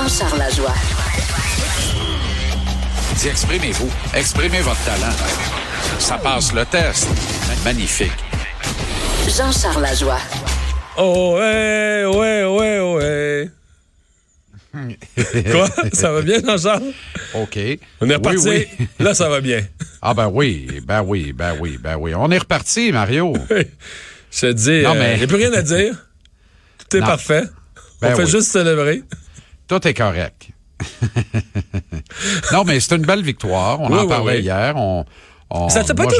Jean-Charles Lajoie. Dis, exprimez-vous. Exprimez votre talent. Ça passe le test. Magnifique. Jean-Charles Lajoie. Oh ouais, ouais, ouais, ouais. Quoi? Ça va bien, Jean-Charles? OK. On est reparti. Oui, oui. Là, ça va bien. Ah ben oui, ben oui, ben oui, ben oui. On est reparti, Mario. Je te dis, Non, il mais- n'y a plus rien à dire. Tout est Non. parfait. Ben On fait oui. juste célébrer. Tout est correct. non, mais c'est une belle victoire. On Oui, en oui, parlait oui. hier. On, on- Ça c'est pas, de-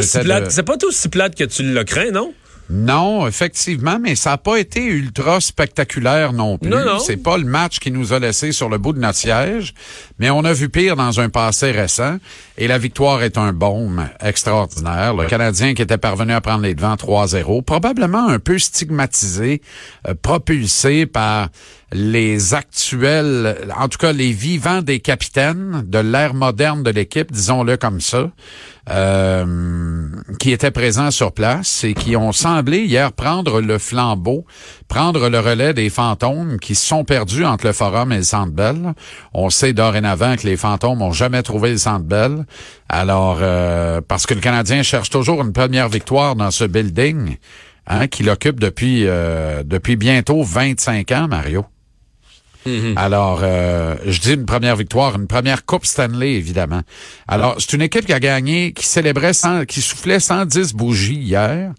pas aussi plate que tu l'as craint, non? Non, effectivement, mais ça n'a pas été ultra spectaculaire non plus. Non, non. C'est pas le match qui nous a laissé sur le bout de notre siège, mais on a vu pire dans un passé récent et la victoire est un baume extraordinaire. Le Canadien qui était parvenu à prendre les devants 3-0, probablement un peu stigmatisé, euh, propulsé par les actuels, en tout cas les vivants des capitaines de l'ère moderne de l'équipe, disons-le comme ça, euh, qui étaient présents sur place et qui ont semblé hier prendre le flambeau, prendre le relais des fantômes qui sont perdus entre le Forum et le Centre. On sait dorénavant que les fantômes ont jamais trouvé le Centre. Alors, euh, parce que le Canadien cherche toujours une première victoire dans ce building hein, qu'il occupe depuis, euh, depuis bientôt 25 ans, Mario. Alors, euh, je dis une première victoire, une première Coupe Stanley, évidemment. Alors, c'est une équipe qui a gagné, qui célébrait, 100, qui soufflait 110 bougies hier.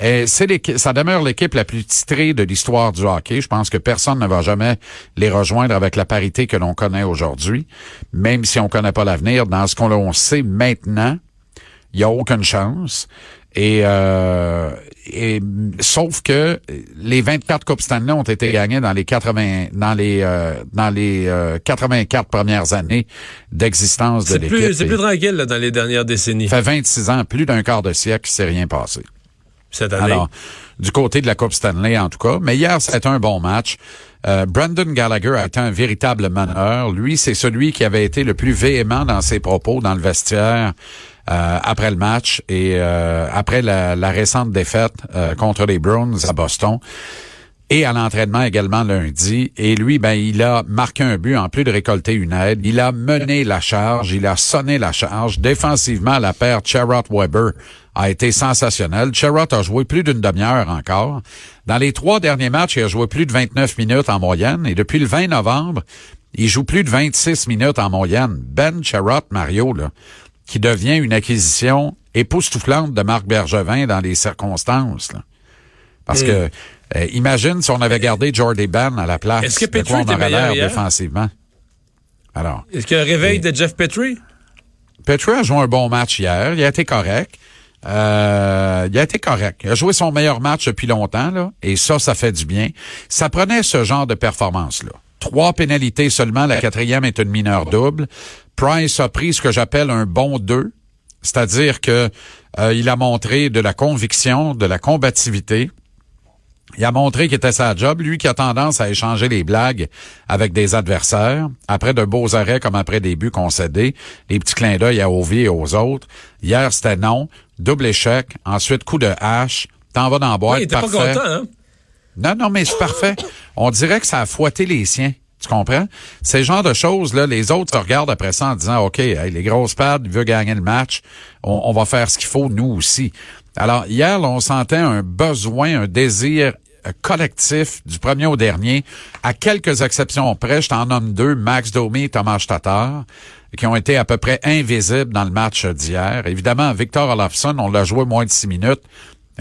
Et c'est ça demeure l'équipe la plus titrée de l'histoire du hockey. Je pense que personne ne va jamais les rejoindre avec la parité que l'on connaît aujourd'hui, même si on connaît pas l'avenir. Dans ce qu'on on sait maintenant, il y a aucune chance. Et, euh, et sauf que les 24 Coupes Stanley ont été gagnées dans les 80 dans les euh, dans les euh, 84 premières années d'existence de l'équipe. c'est plus tranquille là, dans les dernières décennies. Ça fait 26 ans, plus d'un quart de siècle, il s'est rien passé. Cette année. Alors, du côté de la Coupe Stanley, en tout cas. Mais hier, c'était un bon match. Euh, Brandon Gallagher a été un véritable meneur. Lui, c'est celui qui avait été le plus véhément dans ses propos dans le vestiaire euh, après le match et euh, après la, la récente défaite euh, contre les Browns à Boston et à l'entraînement également lundi. Et lui, ben, il a marqué un but en plus de récolter une aide. Il a mené la charge, il a sonné la charge. Défensivement, la paire Charrot-Weber a été sensationnelle. Charrot a joué plus d'une demi-heure encore. Dans les trois derniers matchs, il a joué plus de 29 minutes en moyenne. Et depuis le 20 novembre, il joue plus de 26 minutes en moyenne. Ben Charrot, Mario, là, qui devient une acquisition époustouflante de Marc Bergevin dans les circonstances. là. Parce que, euh, imagine si on avait gardé Jordy Ben à la place. Est-ce que de quoi Petrie on aurait l'air défensivement. Alors, Est-ce qu'il y a un réveil de Jeff Petrie? Petrie a joué un bon match hier. Il a été correct. Euh, il a été correct. Il a joué son meilleur match depuis longtemps, là, et ça, ça fait du bien. Ça prenait ce genre de performance-là. Trois pénalités seulement, la quatrième est une mineure double. Price a pris ce que j'appelle un bon 2, c'est-à-dire que euh, il a montré de la conviction, de la combativité. Il a montré qu'il était sa job, lui qui a tendance à échanger les blagues avec des adversaires, après de beaux arrêts comme après des buts concédés, les petits clins d'œil à Ovi et aux autres. Hier, c'était non, double échec, ensuite coup de hache, t'en vas dans la boîte, Ouais, il était pas content, hein? Non, non, mais c'est parfait. On dirait que ça a fouetté les siens. Tu comprends? Ces genres de choses-là, les autres se regardent après ça en disant, OK, hey, les grosses pads, il veut gagner le match. On, va faire ce qu'il faut, nous aussi. Alors, hier, là, on sentait un besoin, un désir euh, collectif du premier au dernier, à quelques exceptions près, je t'en nomme deux, Max Domi et Thomas Tatar, qui ont été à peu près invisibles dans le match d'hier. Évidemment, Victor Olofsson, on l'a joué moins de six minutes.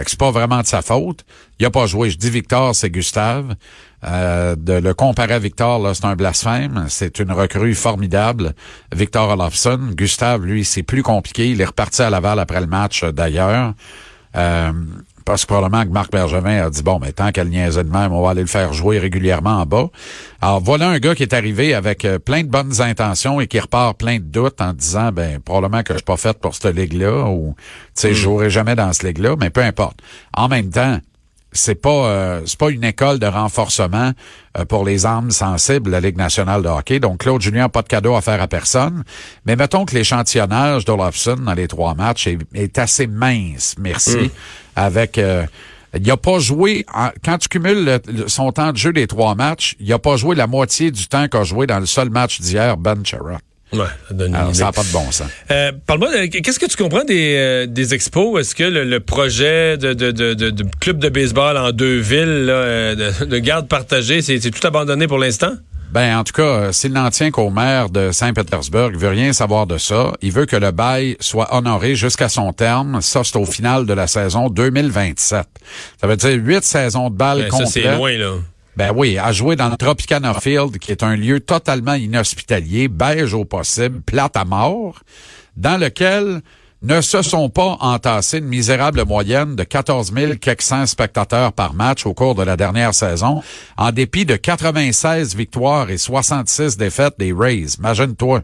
C'est pas vraiment de sa faute. Il a pas joué. Je dis Victor, c'est Gustave. Euh, de le comparer à Victor, là, c'est un blasphème. C'est une recrue formidable. Victor Olofsson. Gustave, lui, c'est plus compliqué. Il est reparti à Laval après le match, d'ailleurs. Euh, parce que probablement que Marc Bergevin a dit, bon, mais tant qu'elle niaisait de même, on va aller le faire jouer régulièrement en bas. Alors, voilà un gars qui est arrivé avec euh, plein de bonnes intentions et qui repart plein de doutes en disant, ben, probablement que je suis pas fait pour cette ligue-là ou, tu sais, je jouerai jamais dans cette ligue-là, mais peu importe. En même temps, c'est pas euh, c'est pas une école de renforcement euh, pour les âmes sensibles la Ligue nationale de hockey. Donc Claude Julien pas de cadeau à faire à personne, mais mettons que l'échantillonnage d'Olofsson dans les trois matchs est, est assez mince, merci, avec euh, Il a pas joué, en- quand tu cumules le- le- son temps de jeu des trois matchs, il a pas joué la moitié du temps qu'a joué dans le seul match d'hier, Ben. Ouais, ça donne une Alors, idée. ça n'a pas de bon sens. Euh, Parle-moi, de- qu'est-ce que tu comprends des, euh, des expos? Est-ce que le, le projet de, de, de, de- de club de baseball en deux villes, là, euh, de, de garde partagée, c'est tout abandonné pour l'instant? Ben, en tout cas, euh, s'il n'en tient qu'au maire de Saint-Pétersbourg, il veut rien savoir de ça. Il veut que le bail soit honoré jusqu'à son terme. Ça, c'est au final de la saison 2027. Ça veut dire huit saisons de balles Ben, ça, c'est complètes. loin, là. Ben oui, à jouer dans le Tropicana Field, qui est un lieu totalement inhospitalier, beige au possible, plate à mort, dans lequel ne se sont pas entassés une misérable moyenne de 14 400 spectateurs par match au cours de la dernière saison, en dépit de 96 victoires et 66 défaites des Rays. Imagine-toi.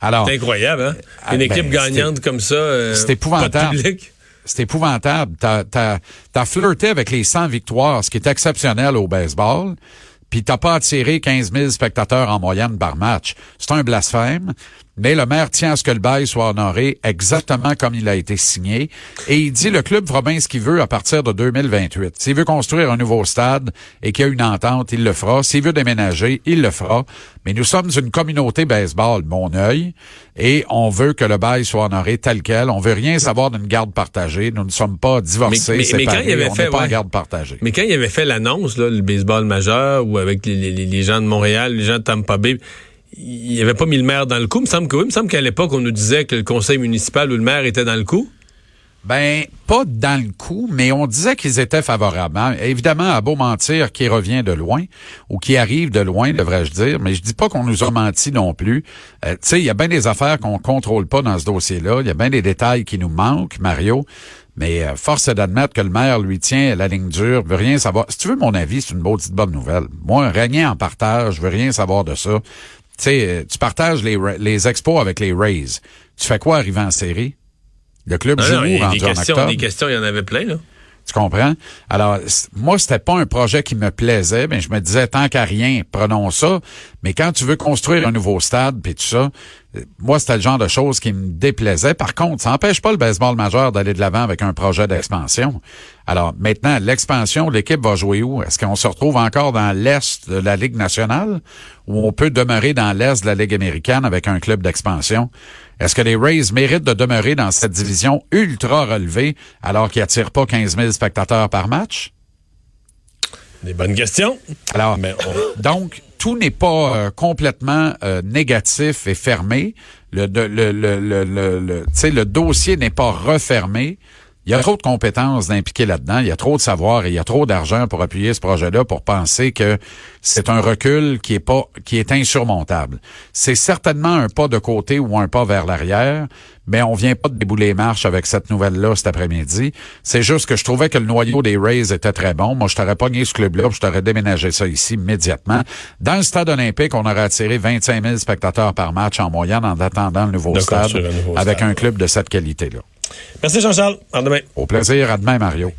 Alors, C'est incroyable, hein? Ah, Une ben, équipe gagnante comme ça. euh, c'est épouvantable. Pas de public. C'est épouvantable. T'as, t'as, t'as flirté avec les 100 victoires, ce qui est exceptionnel au baseball, puis t'as pas attiré 15 000 spectateurs en moyenne par match. C'est un blasphème, mais le maire tient à ce que le bail soit honoré exactement comme il a été signé, et il dit le club fera bien ce qu'il veut à partir de 2028. S'il veut construire un nouveau stade et qu'il y a une entente, il le fera. S'il veut déménager, il le fera. Mais nous sommes une communauté baseball, mon œil, et on veut que le bail soit honoré tel quel. On veut rien savoir d'une garde partagée. Nous ne sommes pas divorcés, Mais- mais- mais quand il avait on fait, n'est pas en garde partagée. Mais quand il avait fait l'annonce, le baseball majeur, ou avec les, gens de Montréal, les gens de Tampa Bay, il avait pas mis le maire dans le coup. Me semble. Il me semble qu'à l'époque, on nous disait que le conseil municipal ou le maire était dans le coup. Ben, pas dans le coup, mais on disait qu'ils étaient favorables. hein. Évidemment, à beau mentir qui revient de loin, ou qui arrive de loin, devrais-je dire, mais je dis pas qu'on nous a menti non plus. Euh, tu sais, il y a bien des affaires qu'on contrôle pas dans ce dossier-là. Il y a bien des détails qui nous manquent, Mario. Mais euh, force d'admettre que le maire lui tient la ligne dure, veut rien savoir. Si tu veux mon avis, c'est une bonne nouvelle. Moi, régner en partage, je veux rien savoir de ça. Tu sais, euh, tu partages les, les expos avec les Rays. Tu fais quoi arriver en série? Le club Non, des en octobre. des questions, il y en avait plein, là. Tu comprends? Alors, moi, c'était pas un projet qui me plaisait, mais je me disais, tant qu'à rien, prenons ça. Mais quand tu veux construire un nouveau stade, puis tout ça, euh, moi, c'était le genre de choses qui me déplaisait. Par contre, ça n'empêche pas le baseball majeur d'aller de l'avant avec un projet d'expansion. Alors, maintenant, l'expansion, l'équipe va jouer où? Est-ce qu'on se retrouve encore dans l'Est de la Ligue nationale ou on peut demeurer dans l'Est de la Ligue américaine avec un club d'expansion? Est-ce que les Rays méritent de demeurer dans cette division ultra relevée alors qu'ils n'attirent pas 15 000 spectateurs par match? Des bonnes questions. Alors, Mais on- donc, tout n'est pas euh, complètement euh, négatif et fermé. Le, de- le, le, le, le, le- tu sais, le dossier n'est pas refermé. Il y a trop de compétences d'impliquer là-dedans. Il y a trop de savoir et il y a trop d'argent pour appuyer ce projet-là pour penser que c'est un recul qui est pas, qui est insurmontable. C'est certainement un pas de côté ou un pas vers l'arrière, mais on vient pas de débouler les marches avec cette nouvelle-là cet après-midi. C'est juste que je trouvais que le noyau des Rays était très bon. Moi, je t'aurais pogné ce club-là, je t'aurais déménagé ça ici immédiatement. Dans le stade olympique, on aurait attiré 25 000 spectateurs par match en moyenne en attendant le nouveau De stade avec un club de cette qualité-là. Merci Jean-Charles. À demain. Au plaisir. À demain, Mario.